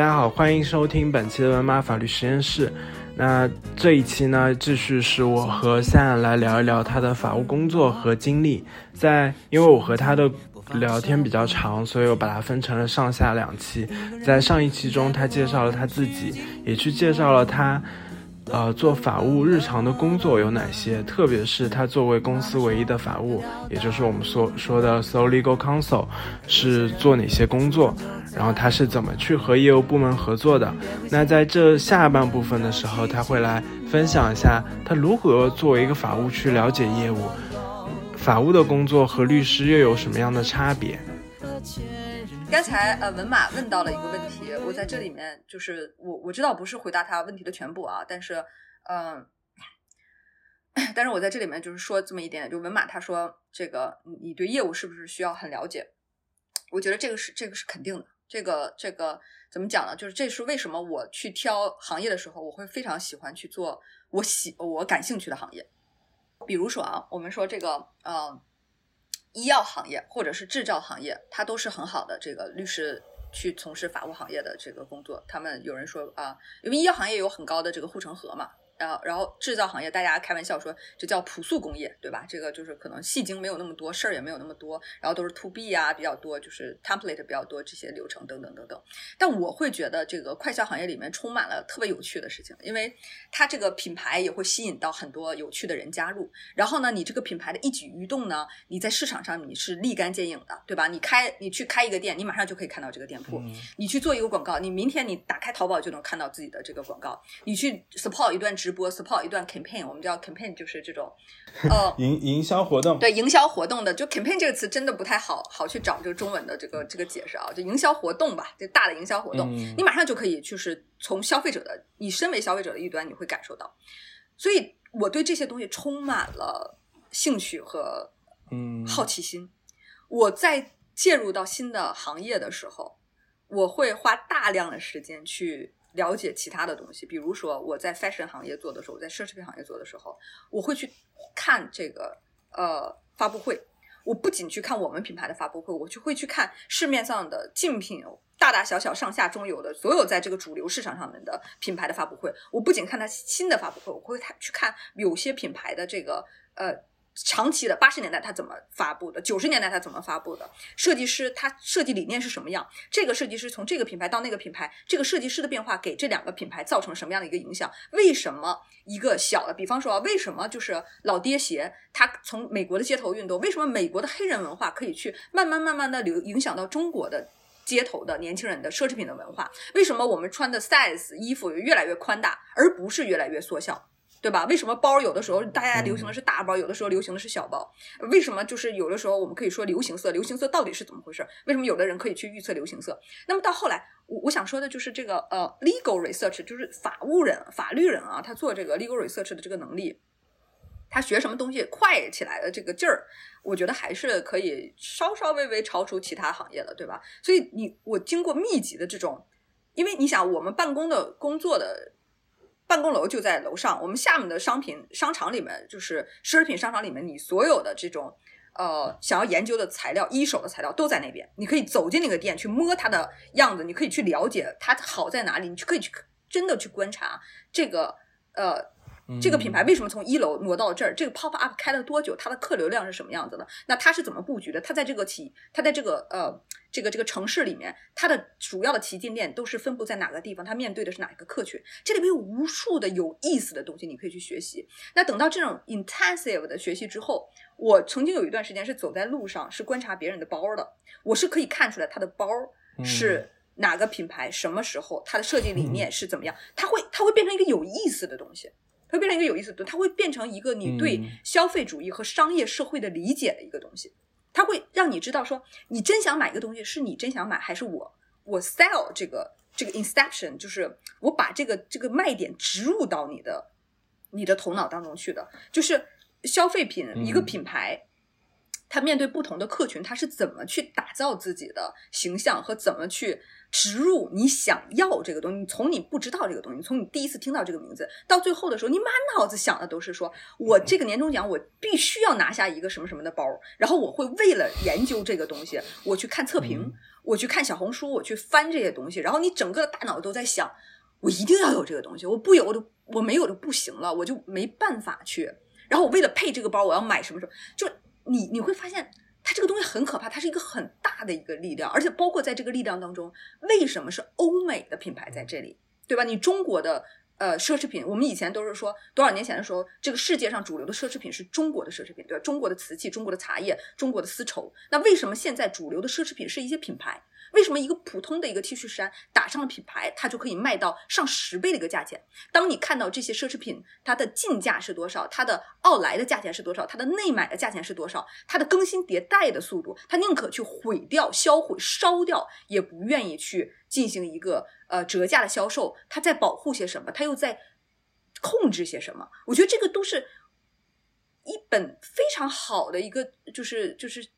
大家好，欢迎收听本期的文马法律实验室。那这一期呢，继续是我和夏来聊一聊他的法务工作和经历。在因为我和他的聊天比较长，所以我把它分成了上下两期。在上一期中，他介绍了他自己，也去介绍了他。呃，做法务日常的工作有哪些？特别是他作为公司唯一的法务，也就是我们所说的 sole legal counsel，是做哪些工作？然后他是怎么去和业务部门合作的？那在这下半部分的时候，他会来分享一下他如何作为一个法务去了解业务，法务的工作和律师又有什么样的差别？刚才呃文马问到了一个问题，我在这里面就是我我知道不是回答他问题的全部啊，但是嗯，但是我在这里面就是说这么一点，就文马他说这个你对业务是不是需要很了解？我觉得这个是这个是肯定的，这个这个怎么讲呢？就是这是为什么我去挑行业的时候，我会非常喜欢去做我喜我感兴趣的行业，比如说啊，我们说这个呃。医药行业或者是制造行业，它都是很好的这个律师去从事法务行业的这个工作。他们有人说啊，因为医药行业有很高的这个护城河嘛。然后，然后制造行业，大家开玩笑说这叫朴素工业，对吧？这个就是可能戏精没有那么多，事儿也没有那么多，然后都是 to B 啊比较多，就是 template 比较多这些流程等等等等。但我会觉得这个快销行业里面充满了特别有趣的事情，因为它这个品牌也会吸引到很多有趣的人加入。然后呢，你这个品牌的一举一动呢，你在市场上你是立竿见影的，对吧？你开你去开一个店，你马上就可以看到这个店铺。你去做一个广告，你明天你打开淘宝就能看到自己的这个广告。你去 support 一段直播，support 一段。campaign，我们叫 campaign，就是这种，呃，营营销活动。对，营销活动的，就 campaign 这个词真的不太好好去找这个中文的这个这个解释啊，就营销活动吧，这大的营销活动，你马上就可以就是从消费者的，你身为消费者的一端，你会感受到。所以我对这些东西充满了兴趣和嗯好奇心。我在介入到新的行业的时候，我会花大量的时间去。了解其他的东西，比如说我在 fashion 行业做的时候，我在奢侈品行业做的时候，我会去看这个呃发布会。我不仅去看我们品牌的发布会，我就会去看市面上的竞品，大大小小、上下中游的所有在这个主流市场上面的品牌的发布会。我不仅看它新的发布会，我会看去看有些品牌的这个呃。长期的八十年代他怎么发布的？九十年代他怎么发布的？设计师他设计理念是什么样？这个设计师从这个品牌到那个品牌，这个设计师的变化给这两个品牌造成什么样的一个影响？为什么一个小的，比方说啊，为什么就是老爹鞋，它从美国的街头运动，为什么美国的黑人文化可以去慢慢慢慢的流影响到中国的街头的年轻人的奢侈品的文化？为什么我们穿的 size 衣服越来越宽大，而不是越来越缩小？对吧？为什么包有的时候大家流行的是大包，有的时候流行的是小包？为什么就是有的时候我们可以说流行色？流行色到底是怎么回事？为什么有的人可以去预测流行色？那么到后来，我我想说的就是这个呃，legal research 就是法务人、法律人啊，他做这个 legal research 的这个能力，他学什么东西快起来的这个劲儿，我觉得还是可以稍稍微微超出其他行业的，对吧？所以你我经过密集的这种，因为你想我们办公的工作的。办公楼就在楼上，我们下面的商品商场里面，就是奢侈品商场里面，你所有的这种呃想要研究的材料，一手的材料都在那边。你可以走进那个店去摸它的样子，你可以去了解它好在哪里，你就可以去真的去观察这个呃。这个品牌为什么从一楼挪到这儿？这个 pop up 开了多久？它的客流量是什么样子的？那它是怎么布局的？它在这个企，它在这个呃这个这个城市里面，它的主要的旗舰店都是分布在哪个地方？它面对的是哪一个客群？这里面有无数的有意思的东西，你可以去学习。那等到这种 intensive 的学习之后，我曾经有一段时间是走在路上，是观察别人的包的，我是可以看出来他的包是哪个品牌，什么时候，它的设计理 念是怎么样，它会它会变成一个有意思的东西。会变成一个有意思的，它会变成一个你对消费主义和商业社会的理解的一个东西。它会让你知道说，你真想买一个东西，是你真想买，还是我我 sell 这个这个 inception，就是我把这个这个卖点植入到你的你的头脑当中去的。就是消费品一个品牌，它面对不同的客群，它是怎么去打造自己的形象和怎么去。植入你想要这个东西，从你不知道这个东西，从你第一次听到这个名字到最后的时候，你满脑子想的都是说，我这个年终奖我必须要拿下一个什么什么的包，然后我会为了研究这个东西，我去看测评，我去看小红书，我去翻这些东西，然后你整个大脑都在想，我一定要有这个东西，我不有的我没有就不行了，我就没办法去。然后我为了配这个包，我要买什么什么，就你你会发现，它这个东西很可怕，它是一个很大的一个力量，而且包括在这个力量当中，为什么是欧美的品牌在这里，对吧？你中国的。呃，奢侈品，我们以前都是说多少年前的时候，这个世界上主流的奢侈品是中国的奢侈品，对吧？中国的瓷器、中国的茶叶、中国的丝绸。那为什么现在主流的奢侈品是一些品牌？为什么一个普通的一个 T 恤衫打上了品牌，它就可以卖到上十倍的一个价钱？当你看到这些奢侈品，它的进价是多少？它的奥莱的价钱是多少？它的内买的价钱是多少？它的更新迭代的速度，它宁可去毁掉、销毁、烧掉，也不愿意去进行一个呃折价的销售。它在保护些什么？它又在控制些什么？我觉得这个都是一本非常好的一个，就是就是。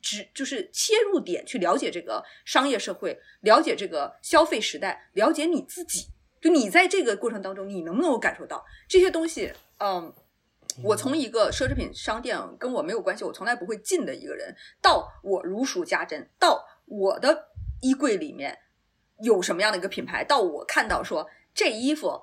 只就是切入点去了解这个商业社会，了解这个消费时代，了解你自己。就你在这个过程当中，你能不能够感受到这些东西？嗯，我从一个奢侈品商店跟我没有关系，我从来不会进的一个人，到我如数家珍，到我的衣柜里面有什么样的一个品牌，到我看到说这衣服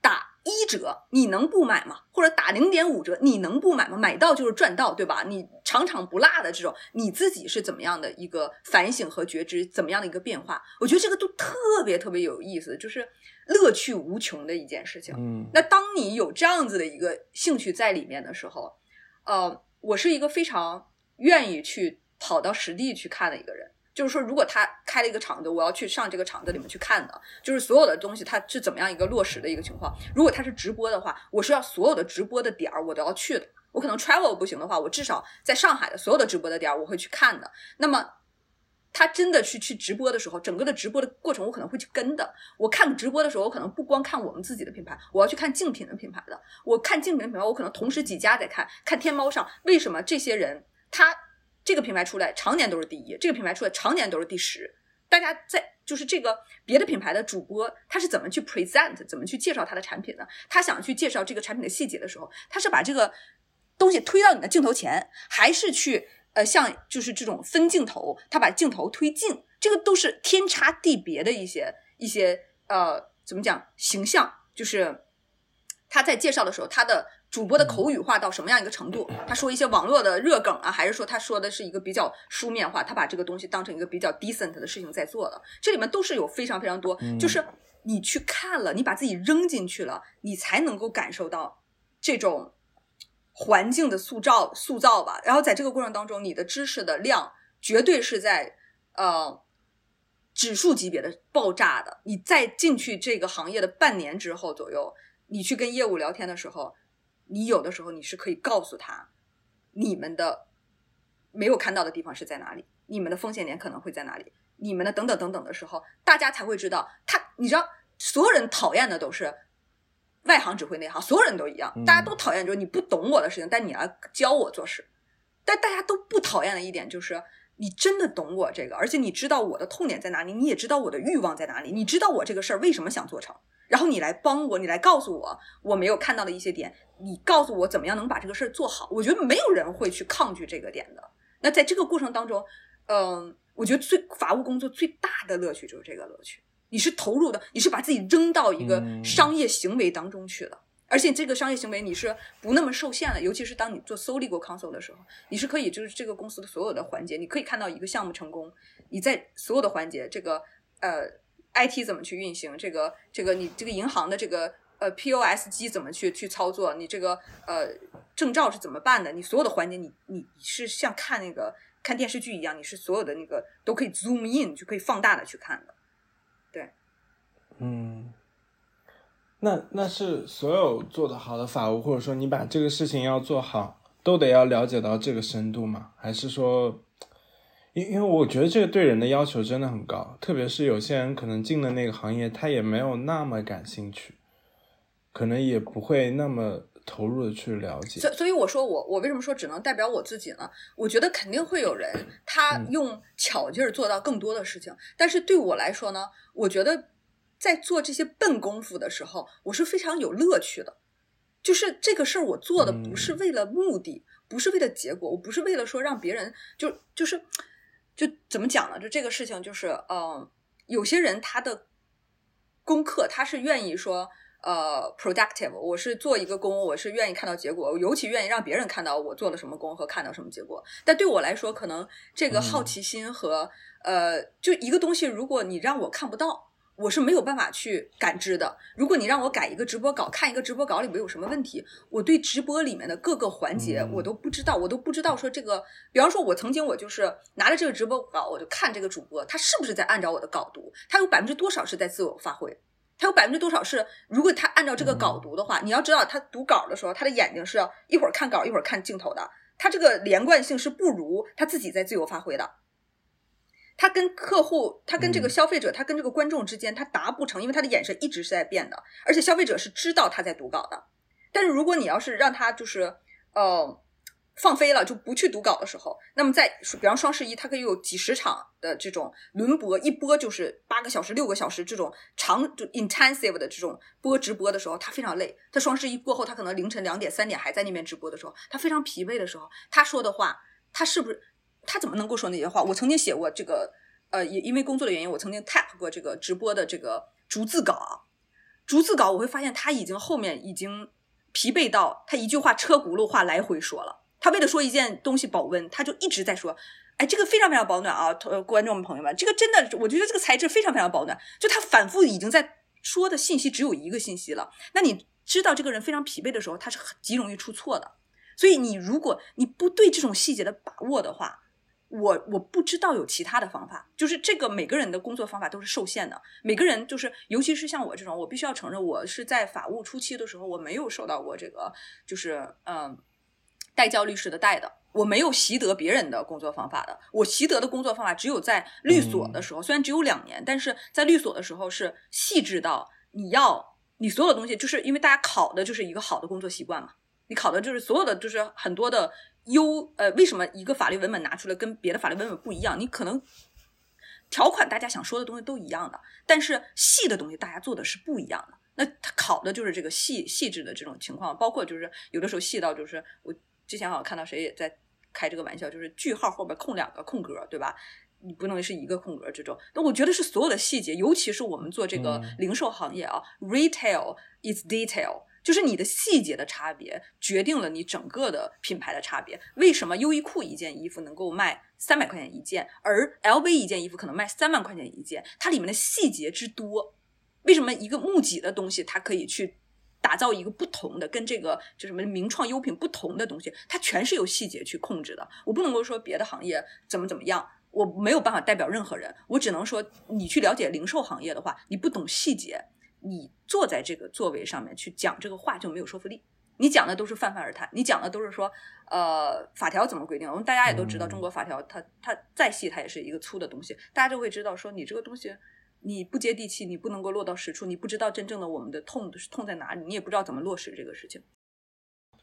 打。一折你能不买吗？或者打零点五折你能不买吗？买到就是赚到，对吧？你场场不落的这种，你自己是怎么样的一个反省和觉知？怎么样的一个变化？我觉得这个都特别特别有意思，就是乐趣无穷的一件事情。嗯，那当你有这样子的一个兴趣在里面的时候，呃，我是一个非常愿意去跑到实地去看的一个人。就是说，如果他开了一个厂子，我要去上这个厂子里面去看的，就是所有的东西它是怎么样一个落实的一个情况。如果他是直播的话，我是要所有的直播的点儿我都要去的。我可能 travel 不行的话，我至少在上海的所有的直播的点儿我会去看的。那么他真的去去直播的时候，整个的直播的过程我可能会去跟的。我看直播的时候，我可能不光看我们自己的品牌，我要去看竞品的品牌的。我看竞品的品牌，我可能同时几家在看。看天猫上为什么这些人他。这个品牌出来常年都是第一，这个品牌出来常年都是第十。大家在就是这个别的品牌的主播，他是怎么去 present，怎么去介绍他的产品呢？他想去介绍这个产品的细节的时候，他是把这个东西推到你的镜头前，还是去呃像就是这种分镜头，他把镜头推近，这个都是天差地别的一些一些呃怎么讲形象，就是他在介绍的时候他的。主播的口语化到什么样一个程度？他说一些网络的热梗啊，还是说他说的是一个比较书面化？他把这个东西当成一个比较 decent 的事情在做的，这里面都是有非常非常多。就是你去看了，你把自己扔进去了，你才能够感受到这种环境的塑造塑造吧。然后在这个过程当中，你的知识的量绝对是在呃指数级别的爆炸的。你再进去这个行业的半年之后左右，你去跟业务聊天的时候。你有的时候你是可以告诉他，你们的没有看到的地方是在哪里，你们的风险点可能会在哪里，你们的等等等等的时候，大家才会知道。他，你知道，所有人讨厌的都是外行指挥内行，所有人都一样，大家都讨厌就是你不懂我的事情，但你来教我做事。但大家都不讨厌的一点就是，你真的懂我这个，而且你知道我的痛点在哪里，你也知道我的欲望在哪里，你知道我这个事儿为什么想做成。然后你来帮我，你来告诉我我没有看到的一些点，你告诉我怎么样能把这个事儿做好。我觉得没有人会去抗拒这个点的。那在这个过程当中，嗯，我觉得最法务工作最大的乐趣就是这个乐趣。你是投入的，你是把自己扔到一个商业行为当中去了，而且这个商业行为你是不那么受限的。尤其是当你做 sole legal counsel 的时候，你是可以就是这个公司的所有的环节，你可以看到一个项目成功，你在所有的环节，这个呃。IT 怎么去运行？这个这个你这个银行的这个呃 POS 机怎么去去操作？你这个呃证照是怎么办的？你所有的环节，你你是像看那个看电视剧一样，你是所有的那个都可以 zoom in 就可以放大的去看的。对，嗯，那那是所有做得好的法务，或者说你把这个事情要做好，都得要了解到这个深度吗？还是说？因因为我觉得这个对人的要求真的很高，特别是有些人可能进了那个行业，他也没有那么感兴趣，可能也不会那么投入的去了解。所所以我说我我为什么说只能代表我自己呢？我觉得肯定会有人他用巧劲儿做到更多的事情，但是对我来说呢，我觉得在做这些笨功夫的时候，我是非常有乐趣的。就是这个事儿我做的不是为了目的，不是为了结果，我不是为了说让别人就就是。就怎么讲呢？就这个事情，就是嗯，有些人他的功课他是愿意说。呃，productive，我是做一个工，我是愿意看到结果，尤其愿意让别人看到我做了什么工和看到什么结果。但对我来说，可能这个好奇心和呃，就一个东西，如果你让我看不到，我是没有办法去感知的。如果你让我改一个直播稿，看一个直播稿里面有什么问题，我对直播里面的各个环节我都不知道，我都不知道说这个，比方说，我曾经我就是拿着这个直播稿，我就看这个主播他是不是在按照我的稿读，他有百分之多少是在自我发挥。他有百分之多少是？如果他按照这个稿读的话，你要知道，他读稿的时候，他的眼睛是一会儿看稿，一会儿看镜头的。他这个连贯性是不如他自己在自由发挥的。他跟客户，他跟这个消费者，他跟这个观众之间，他达不成，因为他的眼神一直是在变的，而且消费者是知道他在读稿的。但是如果你要是让他就是，呃。放飞了就不去读稿的时候，那么在比方双十一，他可以有几十场的这种轮播，一播就是八个小时、六个小时这种长就 intensive 的这种播直播的时候，他非常累。他双十一过后，他可能凌晨两点、三点还在那边直播的时候，他非常疲惫的时候，他说的话，他是不是他怎么能够说那些话？我曾经写过这个，呃，也因为工作的原因，我曾经 tap 过这个直播的这个逐字稿，逐字稿我会发现他已经后面已经疲惫到他一句话车轱辘话来回说了。他为了说一件东西保温，他就一直在说，哎，这个非常非常保暖啊，呃观众朋友们，这个真的，我觉得这个材质非常非常保暖。就他反复已经在说的信息只有一个信息了。那你知道这个人非常疲惫的时候，他是很极容易出错的。所以你如果你不对这种细节的把握的话，我我不知道有其他的方法。就是这个每个人的工作方法都是受限的，每个人就是，尤其是像我这种，我必须要承认，我是在法务初期的时候，我没有受到过这个，就是嗯。代教律师的代的，我没有习得别人的工作方法的。我习得的工作方法只有在律所的时候，虽然只有两年，但是在律所的时候是细致到你要你所有东西，就是因为大家考的就是一个好的工作习惯嘛。你考的就是所有的就是很多的优呃，为什么一个法律文本拿出来跟别的法律文本不一样？你可能条款大家想说的东西都一样的，但是细的东西大家做的是不一样的。那他考的就是这个细细致的这种情况，包括就是有的时候细到就是我。之前好像看到谁也在开这个玩笑，就是句号后边空两个空格，对吧？你不能是一个空格这种。那我觉得是所有的细节，尤其是我们做这个零售行业啊，retail is detail，就是你的细节的差别决定了你整个的品牌的差别。为什么优衣库一件衣服能够卖三百块钱一件，而 LV 一件衣服可能卖三万块钱一件？它里面的细节之多，为什么一个木吉的东西它可以去？打造一个不同的，跟这个就什么名创优品不同的东西，它全是由细节去控制的。我不能够说别的行业怎么怎么样，我没有办法代表任何人。我只能说，你去了解零售行业的话，你不懂细节，你坐在这个座位上面去讲这个话就没有说服力。你讲的都是泛泛而谈，你讲的都是说，呃，法条怎么规定？我们大家也都知道，中国法条它它再细，它也是一个粗的东西，大家就会知道说你这个东西。你不接地气，你不能够落到实处，你不知道真正的我们的痛是痛在哪里，你也不知道怎么落实这个事情。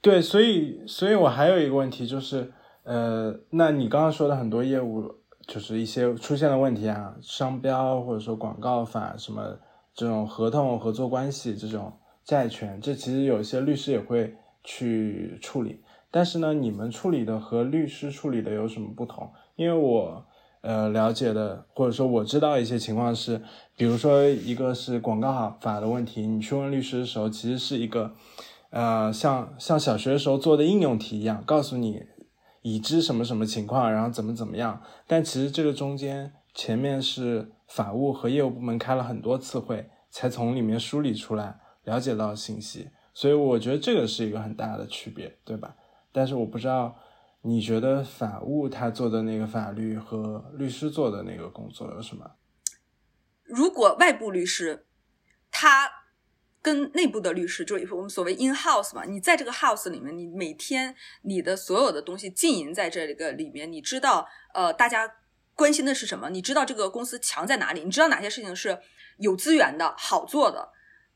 对，所以，所以我还有一个问题就是，呃，那你刚刚说的很多业务，就是一些出现的问题啊，商标或者说广告法什么这种合同合作关系这种债权，这其实有些律师也会去处理，但是呢，你们处理的和律师处理的有什么不同？因为我。呃，了解的或者说我知道一些情况是，比如说一个是广告法的问题，你去问律师的时候，其实是一个，呃，像像小学的时候做的应用题一样，告诉你已知什么什么情况，然后怎么怎么样。但其实这个中间前面是法务和业务部门开了很多次会，才从里面梳理出来了解到信息，所以我觉得这个是一个很大的区别，对吧？但是我不知道。你觉得法务他做的那个法律和律师做的那个工作有什么？如果外部律师，他跟内部的律师，就是我们所谓 in house 嘛，你在这个 house 里面，你每天你的所有的东西浸淫在这个里面，你知道，呃，大家关心的是什么？你知道这个公司强在哪里？你知道哪些事情是有资源的好做的？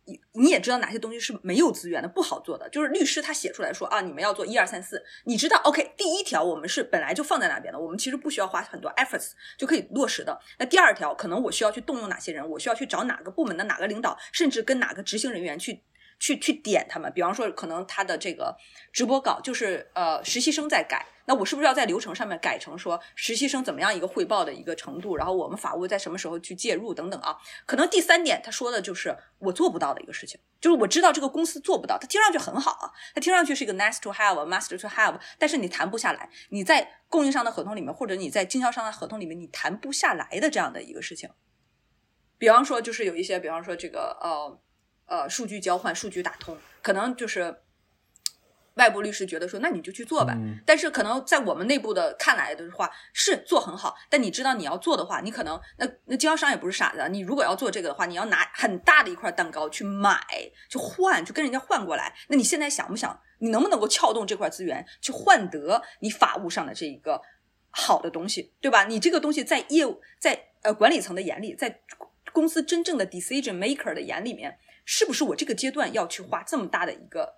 你你也知道哪些东西是没有资源的不好做的，就是律师他写出来说啊，你们要做一二三四，你知道，OK，第一条我们是本来就放在那边的，我们其实不需要花很多 efforts 就可以落实的。那第二条，可能我需要去动用哪些人，我需要去找哪个部门的哪个领导，甚至跟哪个执行人员去去去点他们。比方说，可能他的这个直播稿就是呃实习生在改，那我是不是要在流程上面改成说实习生怎么样一个汇报的一个程度，然后我们法务在什么时候去介入等等啊？可能第三点他说的就是我做不到的一个事情，就是我知道这个公司做不到，他听上去很好啊，他听上去是一个 nice to have，master to have，但是你谈不下来，你在供应商的合同里面或者你在经销商的合同里面你谈不下来的这样的一个事情。比方说，就是有一些，比方说这个呃呃，数据交换、数据打通，可能就是外部律师觉得说，那你就去做吧。但是可能在我们内部的看来的话，是做很好。但你知道你要做的话，你可能那那经销商也不是傻子，你如果要做这个的话，你要拿很大的一块蛋糕去买、去换、去跟人家换过来。那你现在想不想，你能不能够撬动这块资源，去换得你法务上的这一个好的东西，对吧？你这个东西在业务在呃管理层的眼里，在公司真正的 decision maker 的眼里面，是不是我这个阶段要去花这么大的一个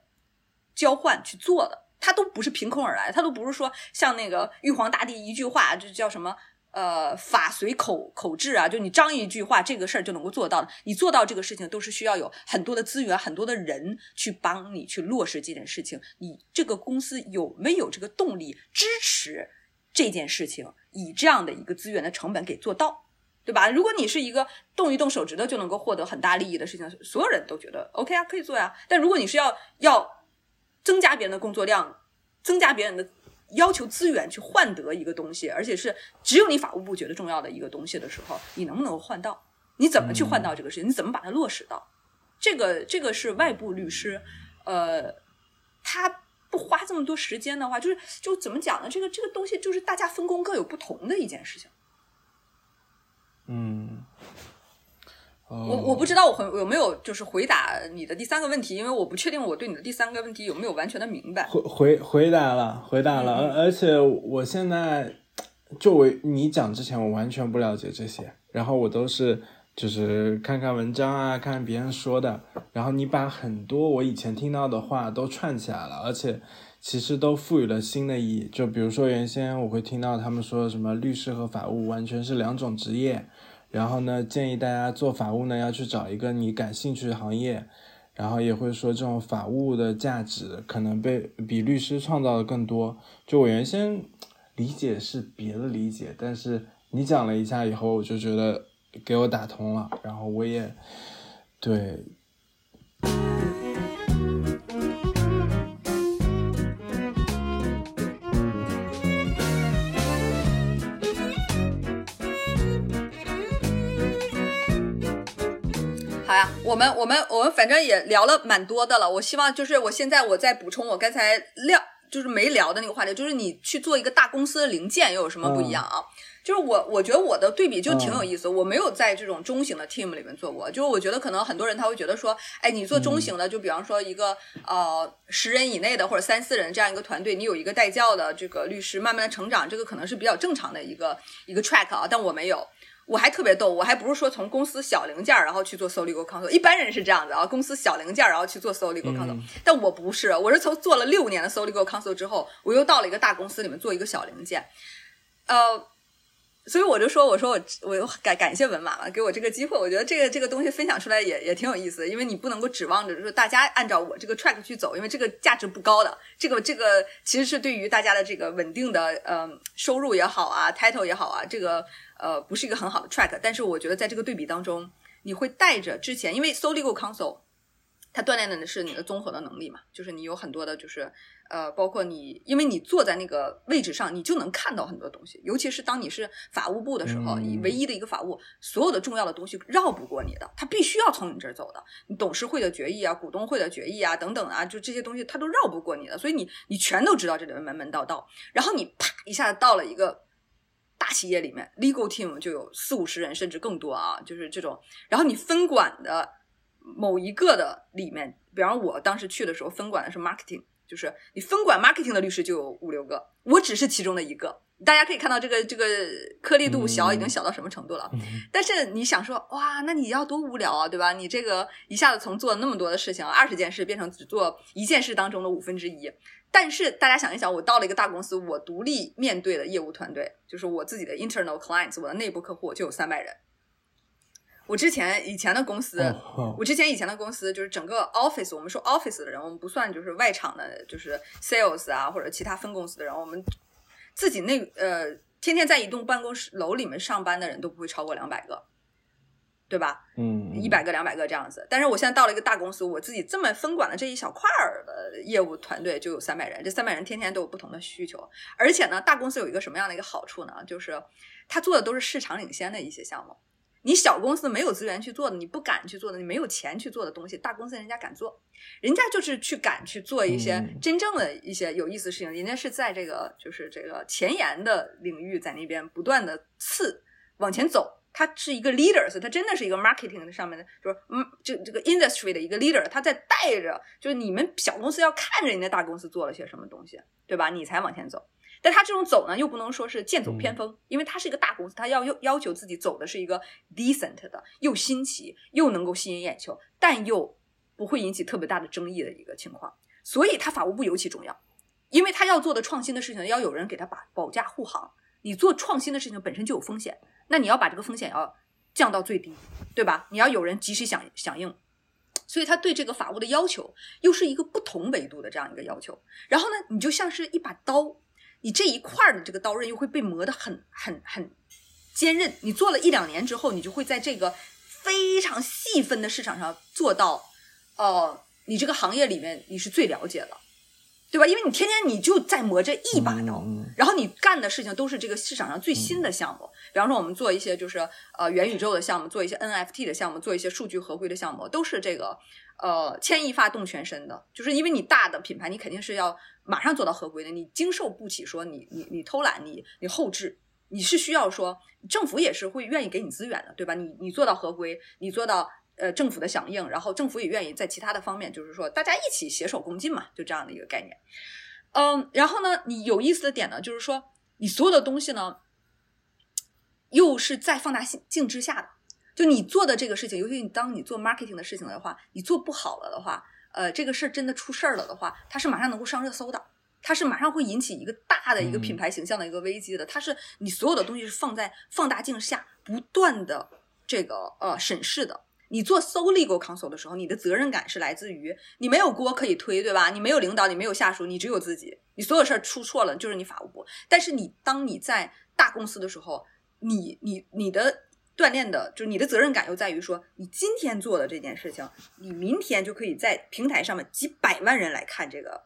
交换去做的？他都不是凭空而来，他都不是说像那个玉皇大帝一句话，就叫什么呃法随口口制啊，就你张一句话，这个事儿就能够做到的。你做到这个事情，都是需要有很多的资源、很多的人去帮你去落实这件事情。你这个公司有没有这个动力支持这件事情，以这样的一个资源的成本给做到？对吧？如果你是一个动一动手指头就能够获得很大利益的事情，所有人都觉得 OK 啊，可以做呀。但如果你是要要增加别人的工作量，增加别人的要求资源去换得一个东西，而且是只有你法务部觉得重要的一个东西的时候，你能不能够换到？你怎么去换到这个事情？你怎么把它落实到？这个这个是外部律师，呃，他不花这么多时间的话，就是就怎么讲呢？这个这个东西就是大家分工各有不同的一件事情。嗯，我我不知道我回有没有就是回答你的第三个问题，因为我不确定我对你的第三个问题有没有完全的明白。回回回答了，回答了，而而且我现在就我你讲之前，我完全不了解这些，然后我都是就是看看文章啊，看看别人说的，然后你把很多我以前听到的话都串起来了，而且。其实都赋予了新的意义，就比如说原先我会听到他们说什么律师和法务完全是两种职业，然后呢建议大家做法务呢要去找一个你感兴趣的行业，然后也会说这种法务的价值可能被比律师创造的更多。就我原先理解是别的理解，但是你讲了一下以后，我就觉得给我打通了，然后我也对。呀，我们我们我们反正也聊了蛮多的了。我希望就是我现在我再补充我刚才聊就是没聊的那个话题，就是你去做一个大公司的零件又有什么不一样啊？就是我我觉得我的对比就挺有意思。我没有在这种中型的 team 里面做过，就是我觉得可能很多人他会觉得说，哎，你做中型的，就比方说一个呃十人以内的或者三四人这样一个团队，你有一个带教的这个律师慢慢的成长，这个可能是比较正常的一个一个 track 啊。但我没有。我还特别逗，我还不是说从公司小零件儿然后去做 solo legal counsel，一般人是这样子啊，公司小零件儿然后去做 solo legal counsel，但我不是，我是从做了六年的 solo legal counsel 之后，我又到了一个大公司里面做一个小零件，呃，所以我就说，我说我我又感感谢文马嘛，给我这个机会，我觉得这个这个东西分享出来也也挺有意思的，因为你不能够指望着就是大家按照我这个 track 去走，因为这个价值不高的，这个这个其实是对于大家的这个稳定的呃收入也好啊，title 也好啊，这个。呃，不是一个很好的 track，但是我觉得在这个对比当中，你会带着之前，因为 solo legal counsel，它锻炼的是你的综合的能力嘛，就是你有很多的，就是呃，包括你，因为你坐在那个位置上，你就能看到很多东西，尤其是当你是法务部的时候，你唯一的一个法务，所有的重要的东西绕不过你的，他必须要从你这儿走的，你董事会的决议啊，股东会的决议啊，等等啊，就这些东西，他都绕不过你的，所以你你全都知道这里面门门道道，然后你啪一下子到了一个。大企业里面，legal team 就有四五十人甚至更多啊，就是这种。然后你分管的某一个的里面，比方我当时去的时候，分管的是 marketing，就是你分管 marketing 的律师就有五六个，我只是其中的一个。大家可以看到这个这个颗粒度小已经小到什么程度了。但是你想说，哇，那你要多无聊啊，对吧？你这个一下子从做那么多的事情，二十件事变成只做一件事当中的五分之一。但是大家想一想，我到了一个大公司，我独立面对的业务团队，就是我自己的 internal clients，我的内部客户就有三百人。我之前以前的公司，我之前以前的公司就是整个 office，我们说 office 的人，我们不算就是外场的，就是 sales 啊或者其他分公司的人，我们自己那呃天天在一栋办公室楼里面上班的人都不会超过两百个，对吧？嗯，一百个两百个这样子。但是我现在到了一个大公司，我自己这么分管的这一小块儿的业务团队就有三百人，这三百人天天都有不同的需求，而且呢，大公司有一个什么样的一个好处呢？就是他做的都是市场领先的一些项目。你小公司没有资源去做的，你不敢去做的，你没有钱去做的东西，大公司人家敢做，人家就是去敢去做一些真正的一些有意思的事情，人家是在这个就是这个前沿的领域，在那边不断的刺往前走，他是一个 leaders，他真的是一个 marketing 上面的，就是嗯，这这个 industry 的一个 leader，他在带着，就是你们小公司要看着人家大公司做了些什么东西，对吧？你才往前走。但他这种走呢，又不能说是剑走偏锋，因为他是一个大公司，他要要要求自己走的是一个 decent 的，又新奇又能够吸引眼球，但又不会引起特别大的争议的一个情况。所以，他法务部尤其重要，因为他要做的创新的事情，要有人给他把保驾护航。你做创新的事情本身就有风险，那你要把这个风险要降到最低，对吧？你要有人及时响响应，所以他对这个法务的要求又是一个不同维度的这样一个要求。然后呢，你就像是一把刀。你这一块的这个刀刃又会被磨得很很很坚韧。你做了一两年之后，你就会在这个非常细分的市场上做到，呃，你这个行业里面你是最了解的，对吧？因为你天天你就在磨这一把刀，然后你干的事情都是这个市场上最新的项目。比方说，我们做一些就是呃元宇宙的项目，做一些 NFT 的项目，做一些数据合规的项目，都是这个。呃，牵一发动全身的，就是因为你大的品牌，你肯定是要马上做到合规的，你经受不起说你你你偷懒，你你后置，你是需要说政府也是会愿意给你资源的，对吧？你你做到合规，你做到呃政府的响应，然后政府也愿意在其他的方面，就是说大家一起携手共进嘛，就这样的一个概念。嗯，然后呢，你有意思的点呢，就是说你所有的东西呢，又是在放大镜之下的。就你做的这个事情，尤其你当你做 marketing 的事情的话，你做不好了的话，呃，这个事儿真的出事儿了的话，它是马上能够上热搜的，它是马上会引起一个大的一个品牌形象的一个危机的。它是你所有的东西是放在放大镜下不断的这个呃审视的。你做 so legal counsel 的时候，你的责任感是来自于你没有锅可以推，对吧？你没有领导，你没有下属，你只有自己。你所有事儿出错了，就是你法务部。但是你当你在大公司的时候，你你你的。锻炼的就是你的责任感，又在于说，你今天做的这件事情，你明天就可以在平台上面几百万人来看这个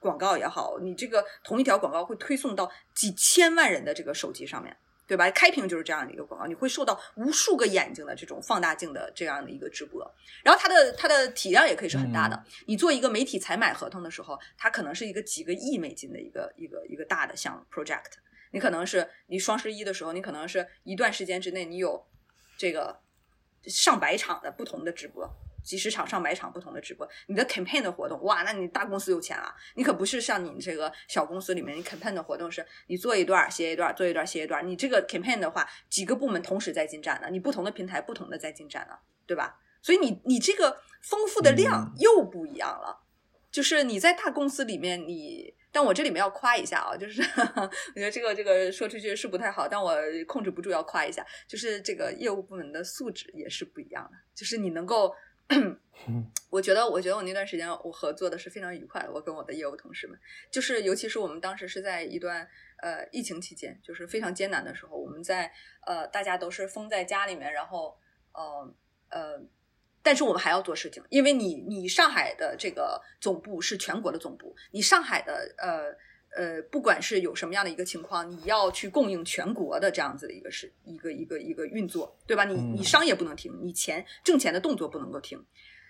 广告也好，你这个同一条广告会推送到几千万人的这个手机上面，对吧？开屏就是这样的一个广告，你会受到无数个眼睛的这种放大镜的这样的一个直播，然后它的它的体量也可以是很大的。你做一个媒体采买合同的时候，它可能是一个几个亿美金的一个一个一个大的项目 project。你可能是你双十一的时候，你可能是一段时间之内，你有这个上百场的不同的直播，几十场、上百场不同的直播，你的 campaign 的活动，哇，那你大公司有钱啊！你可不是像你这个小公司里面，你 campaign 的活动是你做一段歇一段，做一段歇一段。你这个 campaign 的话，几个部门同时在进展呢，你不同的平台不同的在进展呢，对吧？所以你你这个丰富的量又不一样了，就是你在大公司里面你。但我这里面要夸一下啊，就是我觉得这个这个说出去是不太好，但我控制不住要夸一下，就是这个业务部门的素质也是不一样的。就是你能够，我觉得我觉得我那段时间我合作的是非常愉快的，我跟我的业务同事们，就是尤其是我们当时是在一段呃疫情期间，就是非常艰难的时候，我们在呃大家都是封在家里面，然后呃呃。但是我们还要做事情，因为你你上海的这个总部是全国的总部，你上海的呃呃，不管是有什么样的一个情况，你要去供应全国的这样子的一个是一个一个一个运作，对吧？你你商业不能停，你钱挣钱的动作不能够停。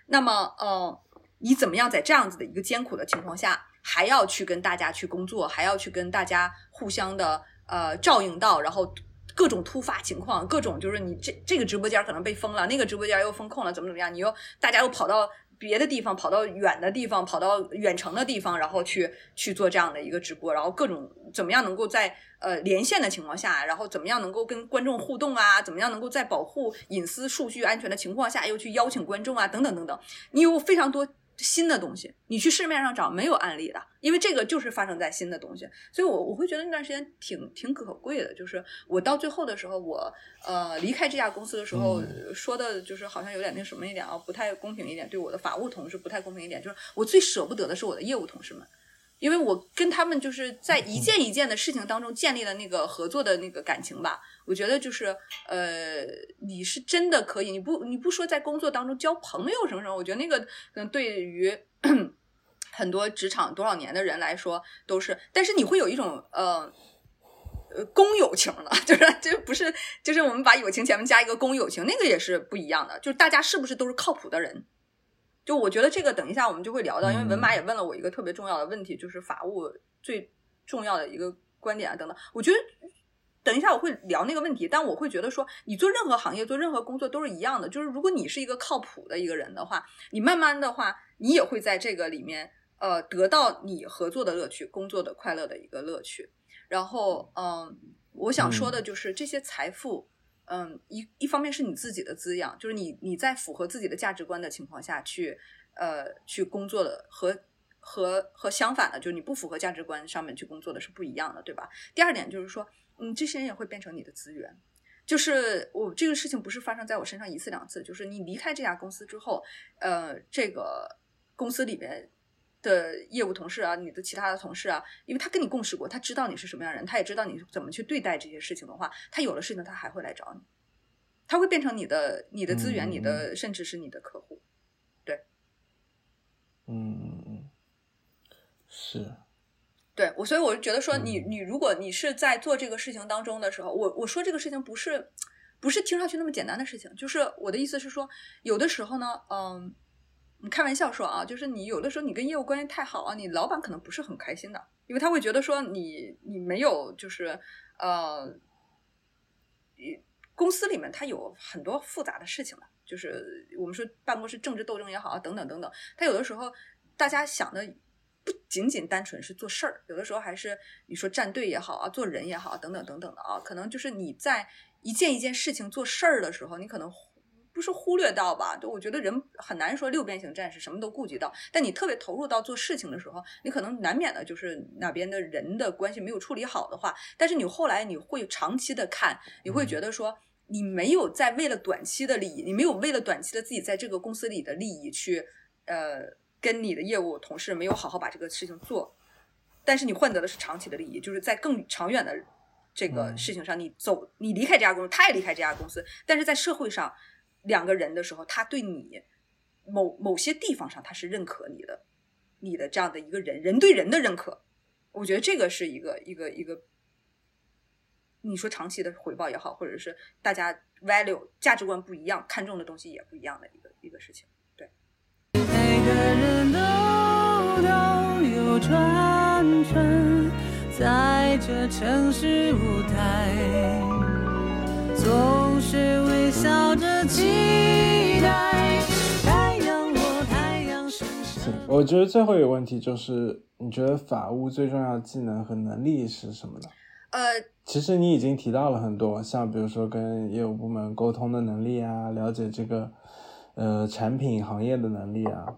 那么呃，你怎么样在这样子的一个艰苦的情况下，还要去跟大家去工作，还要去跟大家互相的呃照应到，然后。各种突发情况，各种就是你这这个直播间可能被封了，那个直播间又封控了，怎么怎么样？你又大家又跑到别的地方，跑到远的地方，跑到远程的地方，然后去去做这样的一个直播，然后各种怎么样能够在呃连线的情况下，然后怎么样能够跟观众互动啊？怎么样能够在保护隐私、数据安全的情况下，又去邀请观众啊？等等等等，你有非常多新的东西，你去市面上找没有案例的，因为这个就是发生在新的东西，所以我我会觉得那段时间挺挺可贵的。就是我到最后的时候，我呃离开这家公司的时候，说的就是好像有点那什么一点啊，不太公平一点，对我的法务同事不太公平一点，就是我最舍不得的是我的业务同事们。因为我跟他们就是在一件一件的事情当中建立了那个合作的那个感情吧，我觉得就是呃，你是真的可以，你不你不说在工作当中交朋友什么什么，我觉得那个嗯，对于 很多职场多少年的人来说都是，但是你会有一种呃呃公友情了，就是这不是就是我们把友情前面加一个公友情，那个也是不一样的，就是大家是不是都是靠谱的人。就我觉得这个等一下我们就会聊到，因为文马也问了我一个特别重要的问题，就是法务最重要的一个观点啊等等。我觉得等一下我会聊那个问题，但我会觉得说，你做任何行业做任何工作都是一样的，就是如果你是一个靠谱的一个人的话，你慢慢的话，你也会在这个里面呃得到你合作的乐趣、工作的快乐的一个乐趣。然后嗯，我想说的就是这些财富。嗯，一一方面是你自己的滋养，就是你你在符合自己的价值观的情况下去，呃，去工作的和和和相反的，就是你不符合价值观上面去工作的是不一样的，对吧？第二点就是说，嗯，这些人也会变成你的资源，就是我这个事情不是发生在我身上一次两次，就是你离开这家公司之后，呃，这个公司里面。的业务同事啊，你的其他的同事啊，因为他跟你共事过，他知道你是什么样人，他也知道你怎么去对待这些事情的话，他有了事情他还会来找你，他会变成你的你的资源，你的甚至是你的客户，对，嗯嗯嗯，是，对我，所以我就觉得说，你你如果你是在做这个事情当中的时候，我我说这个事情不是不是听上去那么简单的事情，就是我的意思是说，有的时候呢，嗯。你开玩笑说啊，就是你有的时候你跟业务关系太好啊，你老板可能不是很开心的，因为他会觉得说你你没有就是呃，公司里面他有很多复杂的事情了，就是我们说办公室政治斗争也好啊，等等等等，他有的时候大家想的不仅仅单纯是做事儿，有的时候还是你说站队也好啊，做人也好等等等等的啊，可能就是你在一件一件事情做事儿的时候，你可能。不是忽略到吧？就我觉得人很难说六边形战士什么都顾及到。但你特别投入到做事情的时候，你可能难免的就是哪边的人的关系没有处理好的话。但是你后来你会长期的看，你会觉得说你没有在为了短期的利益，你没有为了短期的自己在这个公司里的利益去呃跟你的业务同事没有好好把这个事情做。但是你换得的是长期的利益，就是在更长远的这个事情上，你走你离开这家公司，他也离开这家公司，但是在社会上。两个人的时候，他对你某某些地方上，他是认可你的，你的这样的一个人，人对人的认可，我觉得这个是一个一个一个，你说长期的回报也好，或者是大家 value 价值观不一样，看重的东西也不一样的一个一个事情。对。每个人都有转转在这城市舞台。总是微笑着期待太阳落太阳升起。我觉得最后一个问题就是，你觉得法务最重要的技能和能力是什么呢？呃，其实你已经提到了很多，像比如说跟业务部门沟通的能力啊，了解这个呃产品行业的能力啊。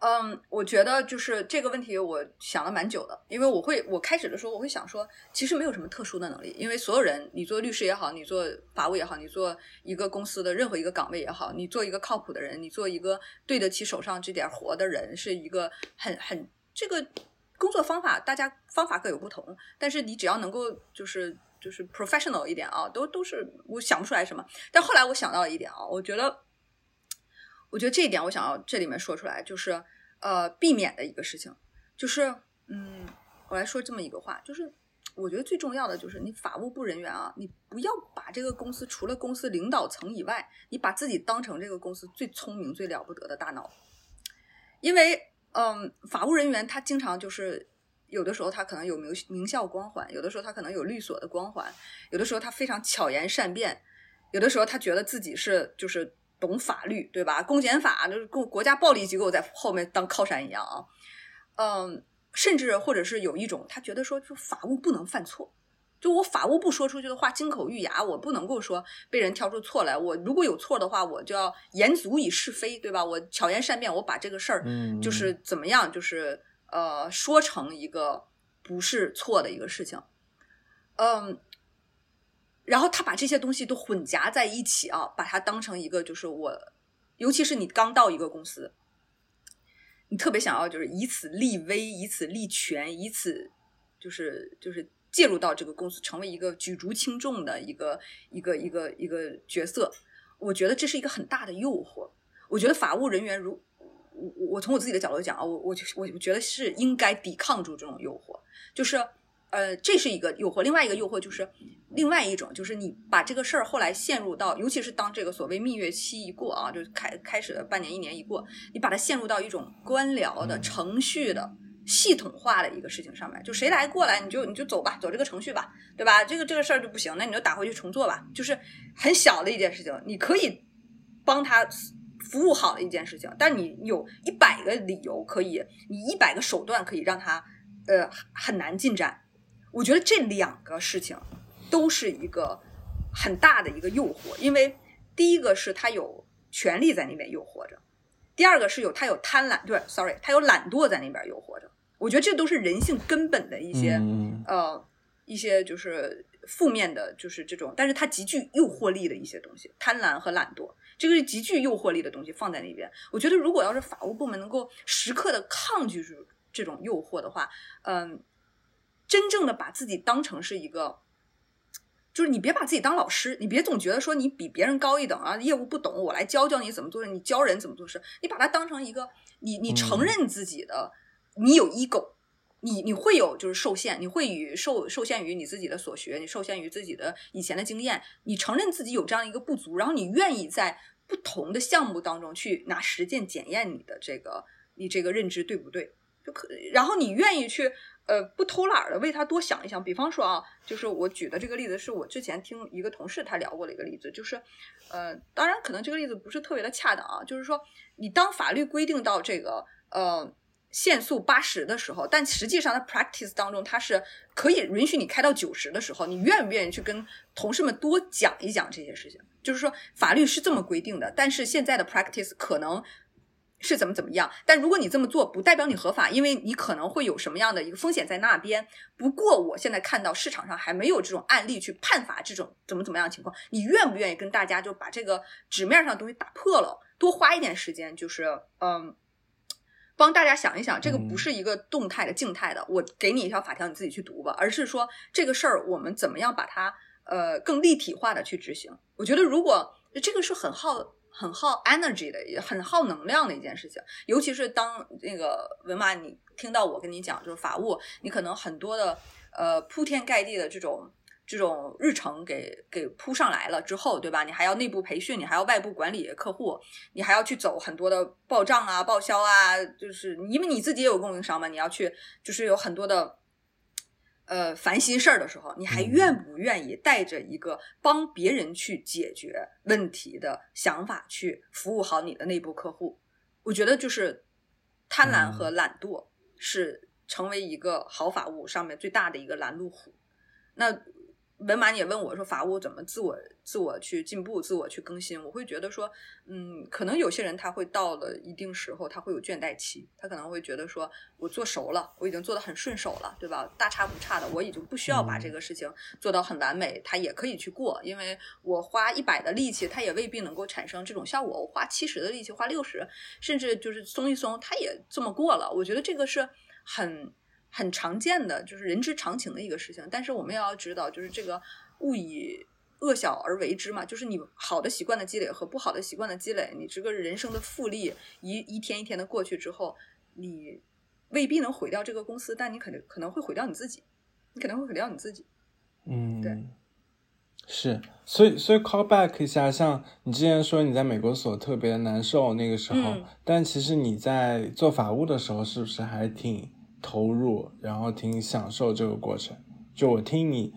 嗯，我觉得就是这个问题，我想了蛮久的。因为我会，我开始的时候我会想说，其实没有什么特殊的能力，因为所有人，你做律师也好，你做法务也好，你做一个公司的任何一个岗位也好，你做一个靠谱的人，你做一个对得起手上这点活的人，是一个很很这个工作方法，大家方法各有不同，但是你只要能够就是就是 professional 一点啊，都都是我想不出来什么。但后来我想到了一点啊，我觉得。我觉得这一点我想要这里面说出来，就是呃避免的一个事情，就是嗯，我来说这么一个话，就是我觉得最重要的就是你法务部人员啊，你不要把这个公司除了公司领导层以外，你把自己当成这个公司最聪明、最了不得的大脑，因为嗯，法务人员他经常就是有的时候他可能有名名校光环，有的时候他可能有律所的光环，有的时候他非常巧言善辩，有的时候他觉得自己是就是。懂法律对吧？公检法就是国国家暴力机构在后面当靠山一样啊，嗯，甚至或者是有一种他觉得说，就法务不能犯错，就我法务不说出去的话，金口玉牙，我不能够说被人挑出错来。我如果有错的话，我就要言足以是非，对吧？我巧言善辩，我把这个事儿，就是怎么样，就是呃，说成一个不是错的一个事情，嗯。然后他把这些东西都混杂在一起啊，把它当成一个，就是我，尤其是你刚到一个公司，你特别想要就是以此立威，以此立权，以此就是就是介入到这个公司，成为一个举足轻重的一个一个一个一个角色。我觉得这是一个很大的诱惑。我觉得法务人员如我我从我自己的角度讲啊，我我我我觉得是应该抵抗住这种诱惑，就是。呃，这是一个诱惑，另外一个诱惑就是另外一种，就是你把这个事儿后来陷入到，尤其是当这个所谓蜜月期一过啊，就开开始半年一年一过，你把它陷入到一种官僚的程序的系统化的一个事情上面，就谁来过来你就你就走吧，走这个程序吧，对吧？这个这个事儿就不行，那你就打回去重做吧，就是很小的一件事情，你可以帮他服务好的一件事情，但你有一百个理由可以，你一百个手段可以让他呃很难进展。我觉得这两个事情都是一个很大的一个诱惑，因为第一个是他有权利在那边诱惑着，第二个是有他有贪婪，对，sorry，他有懒惰在那边诱惑着。我觉得这都是人性根本的一些呃一些就是负面的，就是这种，但是它极具诱惑力的一些东西，贪婪和懒惰，这个是极具诱惑力的东西放在那边。我觉得如果要是法务部门能够时刻的抗拒住这种诱惑的话，嗯。真正的把自己当成是一个，就是你别把自己当老师，你别总觉得说你比别人高一等啊，业务不懂，我来教教你怎么做事，你教人怎么做事，你把它当成一个，你你承认自己的，你有 ego，你你会有就是受限，你会与受受限于你自己的所学，你受限于自己的以前的经验，你承认自己有这样一个不足，然后你愿意在不同的项目当中去拿实践检验你的这个你这个认知对不对，就可，然后你愿意去。呃，不偷懒的为他多想一想。比方说啊，就是我举的这个例子，是我之前听一个同事他聊过的一个例子，就是，呃，当然可能这个例子不是特别的恰当啊。就是说，你当法律规定到这个呃限速八十的时候，但实际上在 practice 当中，它是可以允许你开到九十的时候，你愿不愿意去跟同事们多讲一讲这些事情？就是说，法律是这么规定的，但是现在的 practice 可能。是怎么怎么样？但如果你这么做，不代表你合法，因为你可能会有什么样的一个风险在那边。不过，我现在看到市场上还没有这种案例去判罚这种怎么怎么样的情况。你愿不愿意跟大家就把这个纸面上的东西打破了？多花一点时间，就是嗯，帮大家想一想，这个不是一个动态的、静态的。我给你一条法条，你自己去读吧。而是说这个事儿，我们怎么样把它呃更立体化的去执行？我觉得如果这个是很耗。很耗 energy 的，也很耗能量的一件事情，尤其是当那个文马，你听到我跟你讲，就是法务，你可能很多的呃铺天盖地的这种这种日程给给铺上来了之后，对吧？你还要内部培训，你还要外部管理客户，你还要去走很多的报账啊、报销啊，就是因为你自己也有供应商嘛，你要去就是有很多的。呃，烦心事儿的时候，你还愿不愿意带着一个帮别人去解决问题的想法去服务好你的内部客户？我觉得就是贪婪和懒惰是成为一个好法务上面最大的一个拦路虎。那。文满也问我说：“法务怎么自我自我去进步、自我去更新？”我会觉得说，嗯，可能有些人他会到了一定时候，他会有倦怠期，他可能会觉得说，我做熟了，我已经做得很顺手了，对吧？大差不差的，我已经不需要把这个事情做到很完美，他也可以去过，因为我花一百的力气，他也未必能够产生这种效果。我花七十的力气，花六十，甚至就是松一松，他也这么过了。我觉得这个是很。很常见的就是人之常情的一个事情，但是我们也要知道，就是这个勿以恶小而为之嘛，就是你好的习惯的积累和不好的习惯的积累，你这个人生的复利一一天一天的过去之后，你未必能毁掉这个公司，但你肯定可能会毁掉你自己，你可能会毁掉你自己。嗯，对，是，所以所以 call back 一下，像你之前说你在美国所特别难受那个时候，但其实你在做法务的时候，是不是还挺？投入，然后挺享受这个过程。就我听你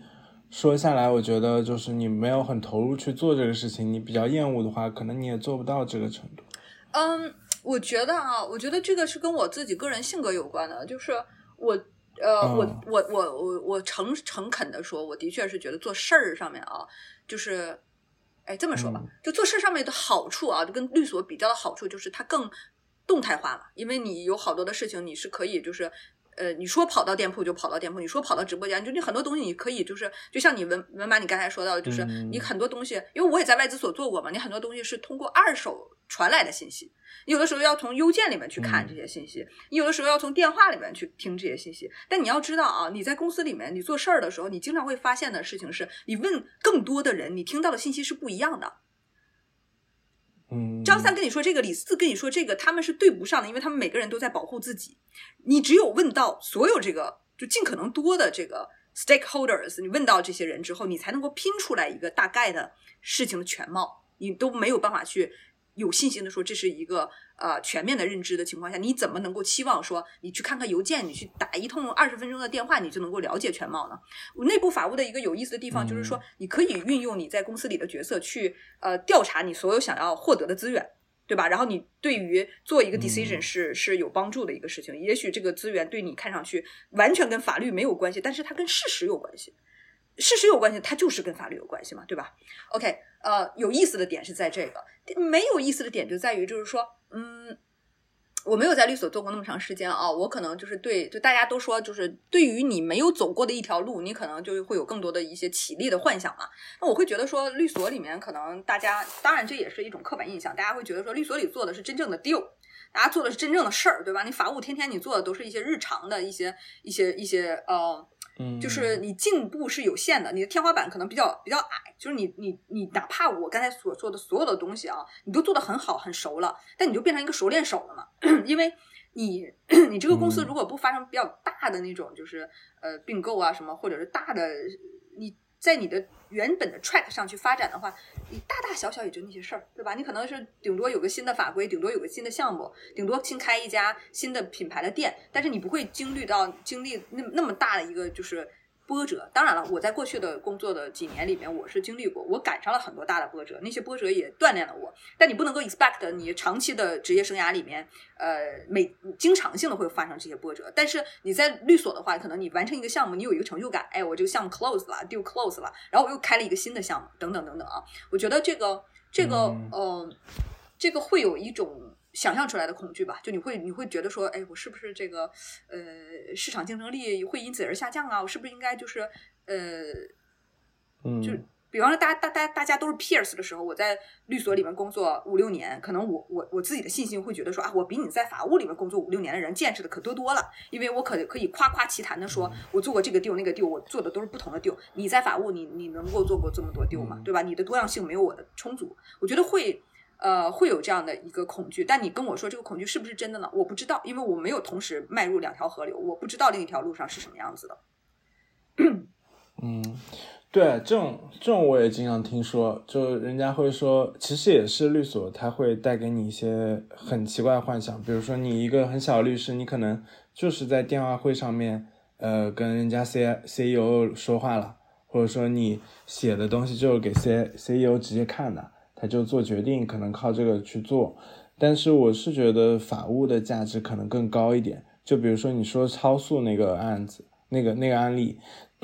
说下来，我觉得就是你没有很投入去做这个事情，你比较厌恶的话，可能你也做不到这个程度。嗯，我觉得啊，我觉得这个是跟我自己个人性格有关的。就是我呃，我我我我我诚诚恳的说，我的确是觉得做事儿上面啊，就是，哎，这么说吧，就做事儿上面的好处啊，就跟律所比较的好处就是它更动态化了，因为你有好多的事情你是可以就是。呃，你说跑到店铺就跑到店铺，你说跑到直播间，就你很多东西你可以就是，就像你文文马你刚才说到的，就是你很多东西，因为我也在外资所做过嘛，你很多东西是通过二手传来的信息，你有的时候要从邮件里面去看这些信息，你有的时候要从电话里面去听这些信息，但你要知道啊，你在公司里面你做事儿的时候，你经常会发现的事情是，你问更多的人，你听到的信息是不一样的。张三跟你说这个，李四跟你说这个，他们是对不上的，因为他们每个人都在保护自己。你只有问到所有这个，就尽可能多的这个 stakeholders，你问到这些人之后，你才能够拼出来一个大概的事情的全貌。你都没有办法去。有信心的说，这是一个呃全面的认知的情况下，你怎么能够期望说你去看看邮件，你去打一通二十分钟的电话，你就能够了解全貌呢？内部法务的一个有意思的地方就是说，你可以运用你在公司里的角色去呃调查你所有想要获得的资源，对吧？然后你对于做一个 decision 是是有帮助的一个事情。也许这个资源对你看上去完全跟法律没有关系，但是它跟事实有关系。事实有关系，它就是跟法律有关系嘛，对吧？OK，呃，有意思的点是在这个，没有意思的点就在于，就是说，嗯，我没有在律所做过那么长时间啊，我可能就是对，就大家都说，就是对于你没有走过的一条路，你可能就会有更多的一些起立的幻想嘛。那我会觉得说，律所里面可能大家，当然这也是一种刻板印象，大家会觉得说，律所里做的是真正的 deal，大家做的是真正的事儿，对吧？你法务天天你做的都是一些日常的一些一些一些呃。嗯，就是你进步是有限的，你的天花板可能比较比较矮。就是你你你，哪怕我刚才所说的所有的东西啊，你都做得很好很熟了，但你就变成一个熟练手了嘛？因为你你这个公司如果不发生比较大的那种，就是呃并购啊什么，或者是大的你。在你的原本的 track 上去发展的话，你大大小小也就那些事儿，对吧？你可能是顶多有个新的法规，顶多有个新的项目，顶多新开一家新的品牌的店，但是你不会经历到经历那那么大的一个就是。波折，当然了，我在过去的工作的几年里面，我是经历过，我赶上了很多大的波折，那些波折也锻炼了我。但你不能够 expect 你长期的职业生涯里面，呃，每经常性的会发生这些波折。但是你在律所的话，可能你完成一个项目，你有一个成就感，哎，我这个项目 close 了，deal close 了，然后我又开了一个新的项目，等等等等啊。我觉得这个这个，呃，这个会有一种。想象出来的恐惧吧，就你会你会觉得说，哎，我是不是这个呃市场竞争力会因此而下降啊？我是不是应该就是呃，嗯，就比方说大家大大大家都是 peers 的时候，我在律所里面工作五六年，可能我我我自己的信心会觉得说啊，我比你在法务里面工作五六年的人见识的可多多了，因为我可可以夸夸其谈的说，我做过这个 deal 那个 deal，我做的都是不同的 deal。你在法务，你你能够做过这么多 deal 吗？对吧？你的多样性没有我的充足，我觉得会。呃，会有这样的一个恐惧，但你跟我说这个恐惧是不是真的呢？我不知道，因为我没有同时迈入两条河流，我不知道另一条路上是什么样子的。嗯，对，这种这种我也经常听说，就人家会说，其实也是律所，他会带给你一些很奇怪的幻想，比如说你一个很小的律师，你可能就是在电话会上面，呃，跟人家 C C E O 说话了，或者说你写的东西就是给 C C E O 直接看的。就做决定，可能靠这个去做，但是我是觉得法务的价值可能更高一点。就比如说你说超速那个案子，那个那个案例，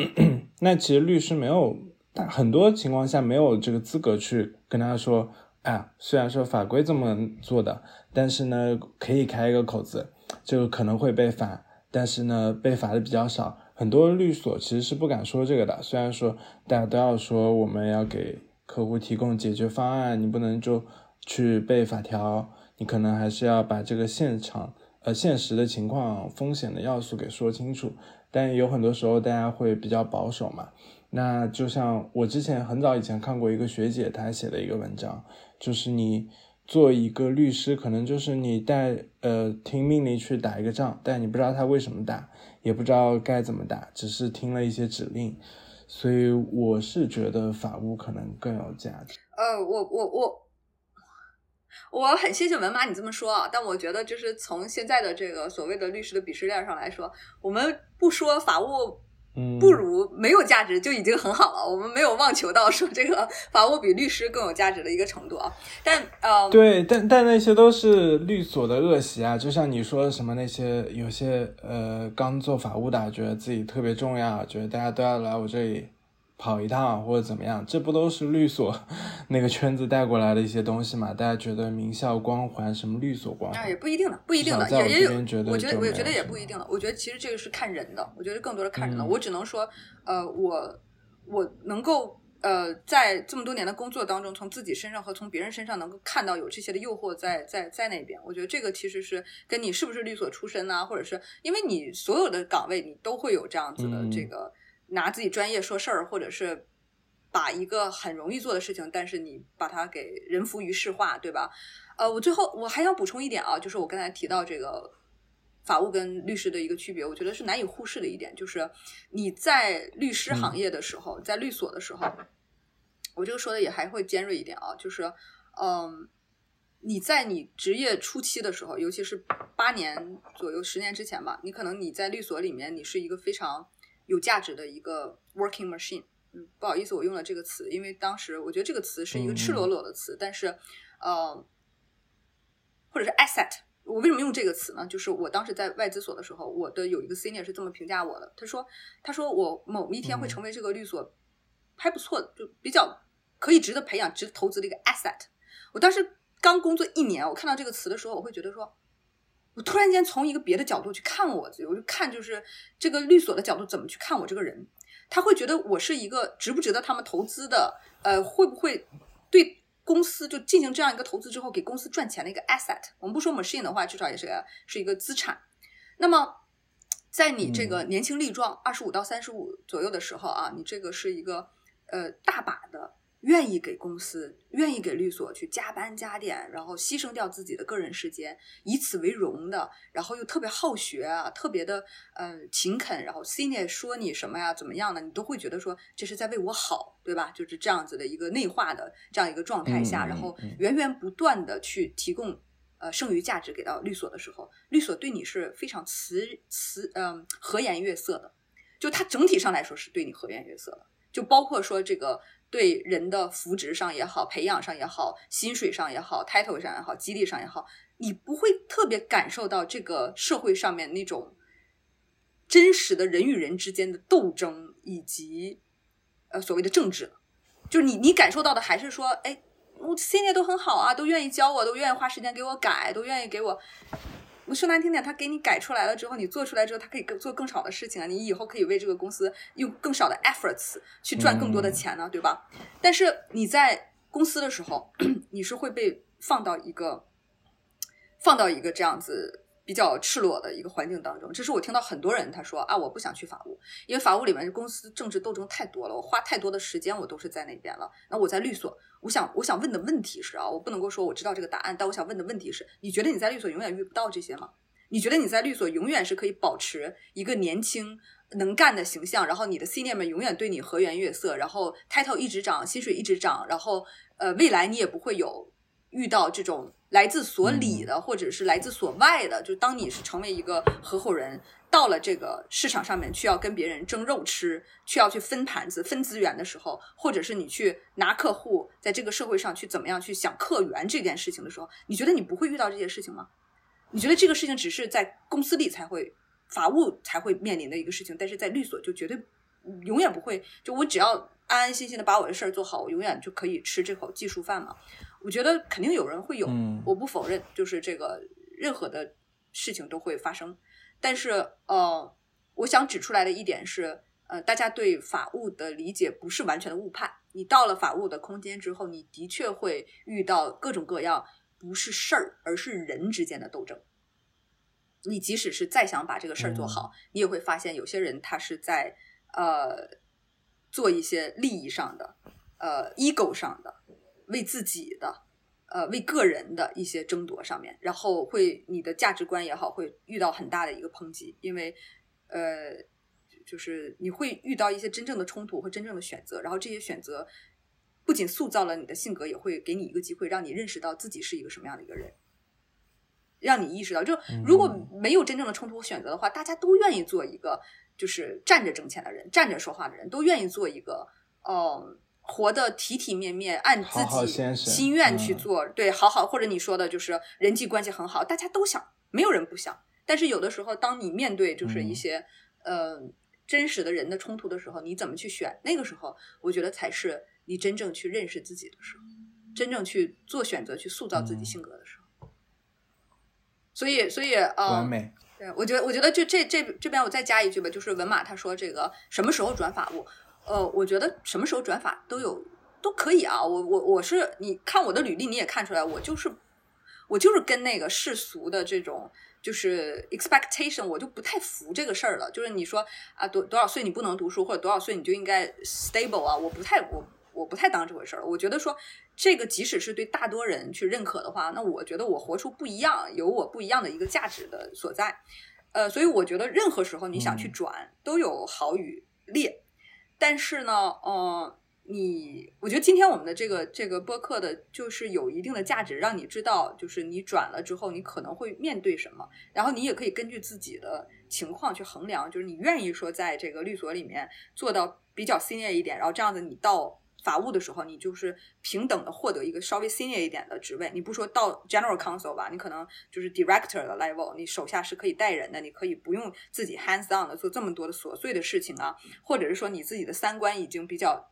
那其实律师没有，很多情况下没有这个资格去跟他说，哎，虽然说法规这么做的，但是呢可以开一个口子，就可能会被罚，但是呢被罚的比较少。很多律所其实是不敢说这个的，虽然说大家都要说我们要给。客户提供解决方案，你不能就去背法条，你可能还是要把这个现场呃现实的情况、风险的要素给说清楚。但有很多时候大家会比较保守嘛。那就像我之前很早以前看过一个学姐她写的一个文章，就是你做一个律师，可能就是你带呃听命令去打一个仗，但你不知道他为什么打，也不知道该怎么打，只是听了一些指令。所以我是觉得法务可能更有价值。呃，我我我我很谢谢文妈你这么说啊，但我觉得就是从现在的这个所谓的律师的鄙视链上来说，我们不说法务不如没有价值就已经很好了。我们没有妄求到说这个法务比律师更有价值的一个程度啊。但呃，对，但但那些都是律所的恶习啊。就像你说什么那些有些呃刚做法务的，觉得自己特别重要，觉得大家都要来我这里。跑一趟或者怎么样，这不都是律所 那个圈子带过来的一些东西嘛？大家觉得名校光环，什么律所光环？啊，也不一定的，不一定的，也也有。我觉得，我觉得也不一定的。我觉得其实这个是看人的，我觉得更多的看人的。我只能说，呃，我我能够呃在这么多年的工作当中，从自己身上和从别人身上能够看到有这些的诱惑在在在那边。我觉得这个其实是跟你是不是律所出身呐，或者是因为你所有的岗位你都会有这样子的这个。拿自己专业说事儿，或者是把一个很容易做的事情，但是你把它给人浮于事化，对吧？呃，我最后我还想补充一点啊，就是我刚才提到这个法务跟律师的一个区别，我觉得是难以忽视的一点，就是你在律师行业的时候，在律所的时候，我这个说的也还会尖锐一点啊，就是嗯，你在你职业初期的时候，尤其是八年左右、十年之前吧，你可能你在律所里面，你是一个非常。有价值的一个 working machine，嗯，不好意思，我用了这个词，因为当时我觉得这个词是一个赤裸裸的词，但是，呃，或者是 asset，我为什么用这个词呢？就是我当时在外资所的时候，我的有一个 senior 是这么评价我的，他说，他说我某一天会成为这个律所还不错的，就比较可以值得培养、值得投资的一个 asset。我当时刚工作一年，我看到这个词的时候，我会觉得说。我突然间从一个别的角度去看我自己，我就看就是这个律所的角度怎么去看我这个人，他会觉得我是一个值不值得他们投资的，呃，会不会对公司就进行这样一个投资之后给公司赚钱的一个 asset。我们不说 machine 的话，至少也是个是一个资产。那么在你这个年轻力壮，二十五到三十五左右的时候啊，你这个是一个呃大把的。愿意给公司，愿意给律所去加班加点，然后牺牲掉自己的个人时间，以此为荣的，然后又特别好学啊，特别的呃勤恳，然后 senior 说你什么呀，怎么样的，你都会觉得说这是在为我好，对吧？就是这样子的一个内化的这样一个状态下，然后源源不断的去提供呃剩余价值给到律所的时候，律所对你是非常慈慈嗯和颜悦色的，就它整体上来说是对你和颜悦色的，就包括说这个。对人的福祉上也好，培养上也好，薪水上也好，title 上也好，激励上也好，你不会特别感受到这个社会上面那种真实的人与人之间的斗争以及呃所谓的政治，就是你你感受到的还是说，哎，我 senior 都很好啊，都愿意教我，都愿意花时间给我改，都愿意给我。说难听点，他给你改出来了之后，你做出来之后，他可以更做更少的事情啊！你以后可以为这个公司用更少的 efforts 去赚更多的钱呢，对吧？但是你在公司的时候，你是会被放到一个放到一个这样子。比较赤裸的一个环境当中，这是我听到很多人他说啊，我不想去法务，因为法务里面公司政治斗争太多了，我花太多的时间我都是在那边了。那我在律所，我想我想问的问题是啊，我不能够说我知道这个答案，但我想问的问题是，你觉得你在律所永远遇不到这些吗？你觉得你在律所永远是可以保持一个年轻能干的形象，然后你的 senior 们永远对你和颜悦色，然后 title 一直涨，薪水一直涨，然后呃未来你也不会有遇到这种。来自所里的，或者是来自所外的，就当你是成为一个合伙人，到了这个市场上面去要跟别人争肉吃，去要去分盘子、分资源的时候，或者是你去拿客户，在这个社会上去怎么样去想客源这件事情的时候，你觉得你不会遇到这些事情吗？你觉得这个事情只是在公司里才会、法务才会面临的一个事情，但是在律所就绝对永远不会。就我只要安安心心的把我的事儿做好，我永远就可以吃这口技术饭嘛。我觉得肯定有人会有，我不否认，就是这个任何的事情都会发生。但是，呃，我想指出来的一点是，呃，大家对法务的理解不是完全的误判。你到了法务的空间之后，你的确会遇到各种各样不是事儿，而是人之间的斗争。你即使是再想把这个事儿做好，你也会发现有些人他是在呃做一些利益上的，呃，ego 上的。为自己的，呃，为个人的一些争夺上面，然后会你的价值观也好，会遇到很大的一个抨击，因为，呃，就是你会遇到一些真正的冲突和真正的选择，然后这些选择不仅塑造了你的性格，也会给你一个机会，让你认识到自己是一个什么样的一个人，让你意识到，就如果没有真正的冲突和选择的话，大家都愿意做一个。就是站着挣钱的人，站着说话的人，都愿意做一个，呃，活得体体面面，按自己心愿去做，对，好好或者你说的就是人际关系很好，大家都想，没有人不想。但是有的时候，当你面对就是一些呃真实的人的冲突的时候，你怎么去选？那个时候，我觉得才是你真正去认识自己的时候，真正去做选择、去塑造自己性格的时候。所以，所以呃，完美。对，我觉得，我觉得就这这这边我再加一句吧，就是文马他说这个什么时候转法务？呃，我觉得什么时候转法都有都可以啊。我我我是你看我的履历你也看出来，我就是我就是跟那个世俗的这种就是 expectation，我就不太服这个事儿了。就是你说啊多多少岁你不能读书，或者多少岁你就应该 stable 啊，我不太我我不太当这回事儿。我觉得说这个即使是对大多人去认可的话，那我觉得我活出不一样，有我不一样的一个价值的所在。呃，所以我觉得任何时候你想去转都有好与劣。但是呢，呃，你，我觉得今天我们的这个这个播客的，就是有一定的价值，让你知道，就是你转了之后，你可能会面对什么，然后你也可以根据自己的情况去衡量，就是你愿意说在这个律所里面做到比较 senior 一点，然后这样子你到。法务的时候，你就是平等的获得一个稍微 senior 一点的职位。你不说到 general counsel 吧，你可能就是 director 的 level，你手下是可以带人的，你可以不用自己 hands on 的做这么多的琐碎的事情啊。或者是说你自己的三观已经比较，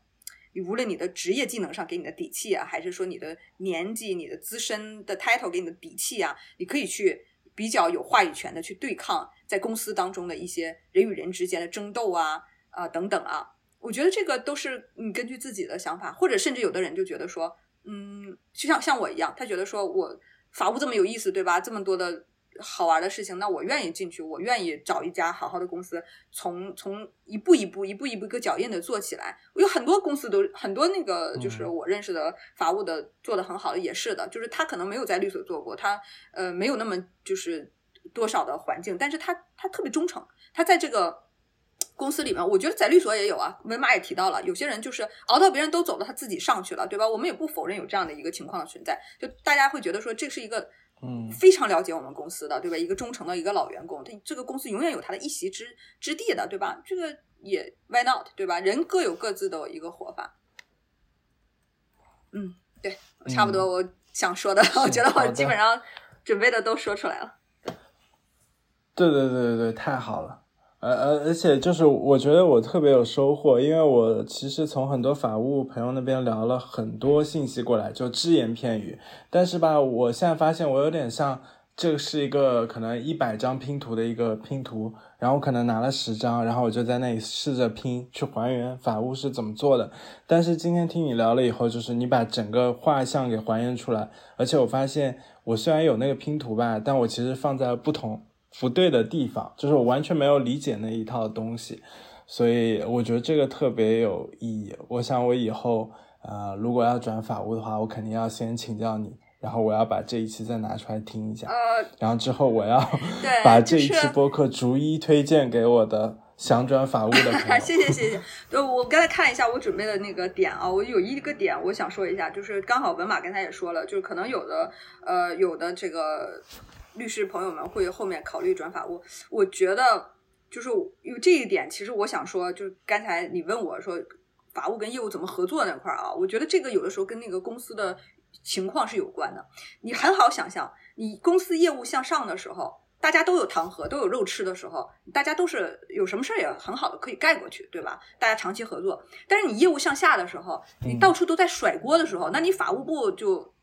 你无论你的职业技能上给你的底气啊，还是说你的年纪、你的资深的 title 给你的底气啊，你可以去比较有话语权的去对抗在公司当中的一些人与人之间的争斗啊啊等等啊。我觉得这个都是你根据自己的想法，或者甚至有的人就觉得说，嗯，就像像我一样，他觉得说我法务这么有意思，对吧？这么多的好玩的事情，那我愿意进去，我愿意找一家好好的公司，从从一步一步、一步一步一个脚印的做起来。我有很多公司都很多那个，就是我认识的法务的做的很好的也是的，就是他可能没有在律所做过，他呃没有那么就是多少的环境，但是他他特别忠诚，他在这个。公司里面，我觉得在律所也有啊。文马也提到了，有些人就是熬到别人都走了，他自己上去了，对吧？我们也不否认有这样的一个情况的存在。就大家会觉得说，这是一个嗯非常了解我们公司的，对吧？一个忠诚的一个老员工，他这个公司永远有他的一席之之地的，对吧？这个也 why not，对吧？人各有各自的一个活法。嗯，对，差不多我想说的，我觉得我基本上准备的都说出来了。对对对对对，太好了。而而而且就是我觉得我特别有收获，因为我其实从很多法务朋友那边聊了很多信息过来，就只言片语。但是吧，我现在发现我有点像这是一个可能一百张拼图的一个拼图，然后可能拿了十张，然后我就在那里试着拼去还原法务是怎么做的。但是今天听你聊了以后，就是你把整个画像给还原出来，而且我发现我虽然有那个拼图吧，但我其实放在不同。不对的地方，就是我完全没有理解那一套东西，所以我觉得这个特别有意义。我想我以后，呃，如果要转法务的话，我肯定要先请教你，然后我要把这一期再拿出来听一下，呃然后之后我要 把这一期播客逐一推荐给我的想转法务的朋友。谢谢谢谢。对，我刚才看一下我准备的那个点啊，我有一个点我想说一下，就是刚好文马刚才也说了，就是可能有的，呃，有的这个。律师朋友们会后面考虑转法务，我觉得就是因为这一点，其实我想说，就是刚才你问我说法务跟业务怎么合作那块儿啊，我觉得这个有的时候跟那个公司的情况是有关的。你很好想象，你公司业务向上的时候，大家都有糖喝，都有肉吃的时候，大家都是有什么事儿也很好的可以盖过去，对吧？大家长期合作。但是你业务向下的时候，你到处都在甩锅的时候，那你法务部就。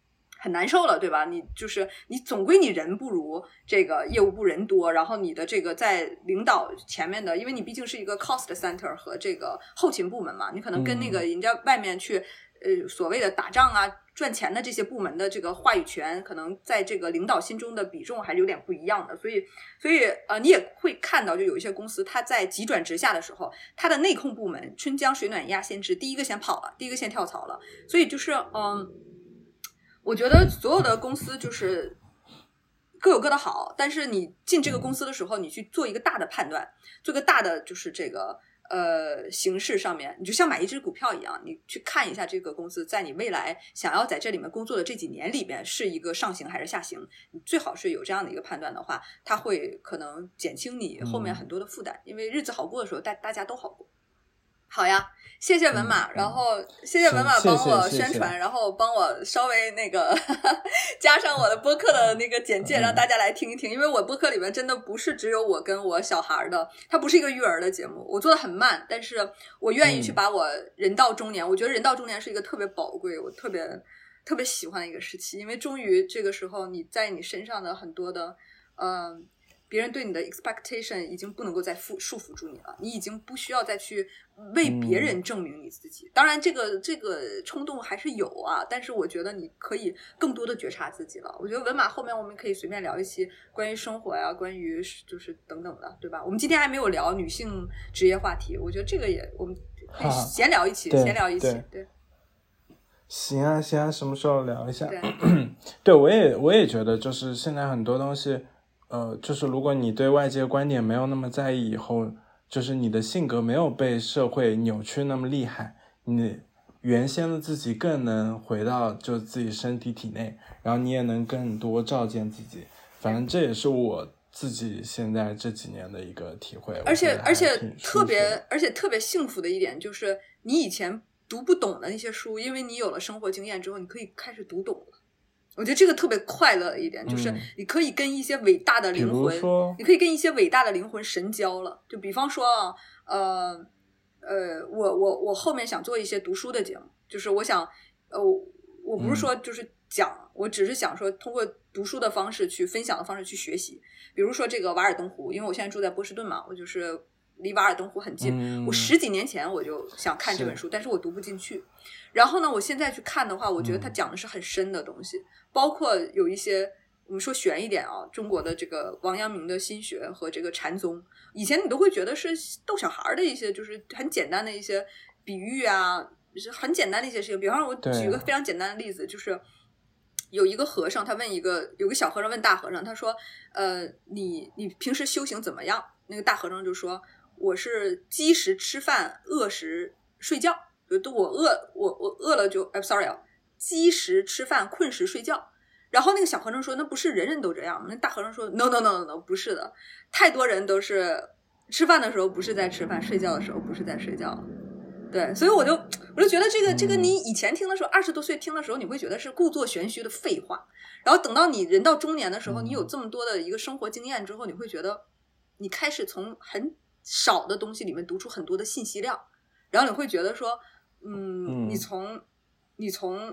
很难受了，对吧？你就是你，总归你人不如这个业务部人多，然后你的这个在领导前面的，因为你毕竟是一个 cost center 和这个后勤部门嘛，你可能跟那个人家外面去呃所谓的打仗啊赚钱的这些部门的这个话语权，可能在这个领导心中的比重还是有点不一样的。所以，所以呃，你也会看到，就有一些公司，它在急转直下的时候，它的内控部门春江水暖鸭先知，第一个先跑了，第一个先跳槽了。所以就是嗯。我觉得所有的公司就是各有各的好，但是你进这个公司的时候，你去做一个大的判断，做个大的就是这个呃形式上面，你就像买一只股票一样，你去看一下这个公司在你未来想要在这里面工作的这几年里边是一个上行还是下行，你最好是有这样的一个判断的话，它会可能减轻你后面很多的负担，因为日子好过的时候，大大家都好过。好呀，谢谢文马，然后谢谢文马帮我宣传，然后帮我稍微那个 加上我的播客的那个简介，让大家来听一听。因为我播客里面真的不是只有我跟我小孩的，它不是一个育儿的节目，我做的很慢，但是我愿意去把我人到中年，我觉得人到中年是一个特别宝贵，我特别特别喜欢的一个时期，因为终于这个时候你在你身上的很多的嗯。别人对你的 expectation 已经不能够再束束缚住你了，你已经不需要再去为别人证明你自己。当然，这个这个冲动还是有啊，但是我觉得你可以更多的觉察自己了。我觉得文马后面我们可以随便聊一些关于生活呀，关于就是等等的，对吧？我们今天还没有聊女性职业话题，我觉得这个也我们可以闲聊一起，闲聊一起，对。行啊，行啊，什么时候聊一下？对，对我也我也觉得，就是现在很多东西。呃，就是如果你对外界观点没有那么在意，以后就是你的性格没有被社会扭曲那么厉害，你原先的自己更能回到就自己身体体内，然后你也能更多照见自己。反正这也是我自己现在这几年的一个体会。而且而且特别而且特别幸福的一点就是，你以前读不懂的那些书，因为你有了生活经验之后，你可以开始读懂了。我觉得这个特别快乐的一点，就是你可以跟一些伟大的灵魂，你可以跟一些伟大的灵魂神交了。就比方说啊，呃呃，我我我后面想做一些读书的节目，就是我想，呃，我不是说就是讲，我只是想说通过读书的方式去分享的方式去学习。比如说这个《瓦尔登湖》，因为我现在住在波士顿嘛，我就是离瓦尔登湖很近。我十几年前我就想看这本书，但是我读不进去。然后呢，我现在去看的话，我觉得他讲的是很深的东西，包括有一些我们说悬一点啊，中国的这个王阳明的心学和这个禅宗，以前你都会觉得是逗小孩的一些，就是很简单的一些比喻啊，是很简单的一些事情。比方说，我举个非常简单的例子，就是有一个和尚，他问一个有个小和尚问大和尚，他说：“呃，你你平时修行怎么样？”那个大和尚就说：“我是饥时吃饭，饿时睡觉。”都我饿，我我饿了就哎，sorry 啊，饥时吃饭，困时睡觉。然后那个小和尚说：“那不是人人都这样吗？”那大和尚说：“No no no no no，不是的，太多人都是吃饭的时候不是在吃饭，睡觉的时候不是在睡觉。”对，所以我就我就觉得这个这个你以前听的时候，二十多岁听的时候，你会觉得是故作玄虚的废话。然后等到你人到中年的时候，你有这么多的一个生活经验之后，你会觉得你开始从很少的东西里面读出很多的信息量，然后你会觉得说。嗯，你从你从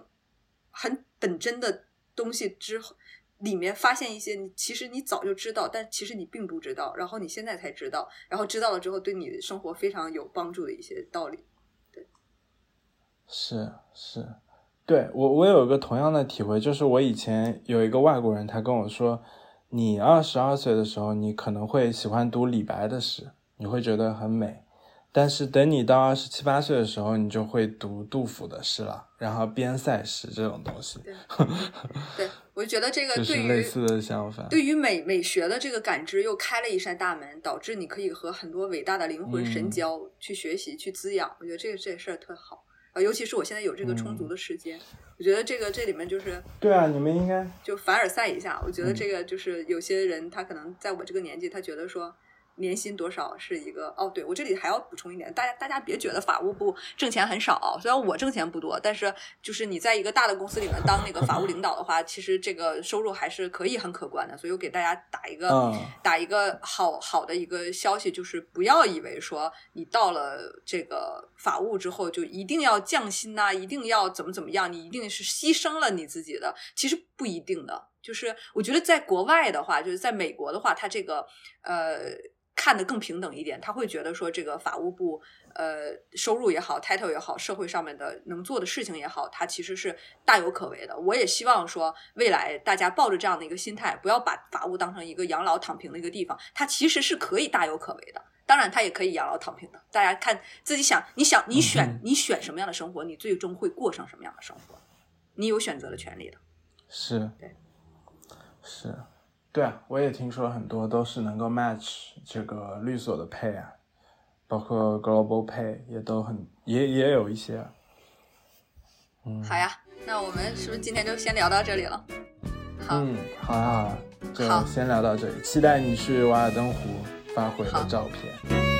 很本真的东西之后里面发现一些你其实你早就知道，但其实你并不知道，然后你现在才知道，然后知道了之后对你生活非常有帮助的一些道理。对，是是，对我我有一个同样的体会，就是我以前有一个外国人，他跟我说，你二十二岁的时候，你可能会喜欢读李白的诗，你会觉得很美。但是等你到二十七八岁的时候，你就会读杜甫的诗了，然后边塞诗这种东西。对，对我就觉得这个对于类似的想法，对于美美学的这个感知又开了一扇大门，导致你可以和很多伟大的灵魂神交，去学习去滋养。我觉得这个这事儿特好啊，尤其是我现在有这个充足的时间，我觉得这个这里面就是对啊，你们应该就凡尔赛一下。我觉得这个就是有些人他可能在我这个年纪，他觉得说。年薪多少是一个哦？对我这里还要补充一点，大家大家别觉得法务部挣钱很少，虽然我挣钱不多，但是就是你在一个大的公司里面当那个法务领导的话，其实这个收入还是可以很可观的。所以我给大家打一个打一个好好的一个消息，就是不要以为说你到了这个法务之后就一定要降薪呐，一定要怎么怎么样，你一定是牺牲了你自己的，其实不一定的。就是我觉得在国外的话，就是在美国的话，它这个呃。看得更平等一点，他会觉得说这个法务部，呃，收入也好，title 也好，社会上面的能做的事情也好，它其实是大有可为的。我也希望说，未来大家抱着这样的一个心态，不要把法务当成一个养老躺平的一个地方，它其实是可以大有可为的。当然，它也可以养老躺平的。大家看自己想，你想你选你选什么样的生活，你最终会过上什么样的生活，你有选择的权利的。是，对，是。对啊，我也听说很多都是能够 match 这个律所的 pay 啊，包括 Global Pay 也都很也也有一些。嗯，好呀，那我们是不是今天就先聊到这里了？好，嗯，好呀好呀，就先聊到这里，期待你去瓦尔登湖发回的照片。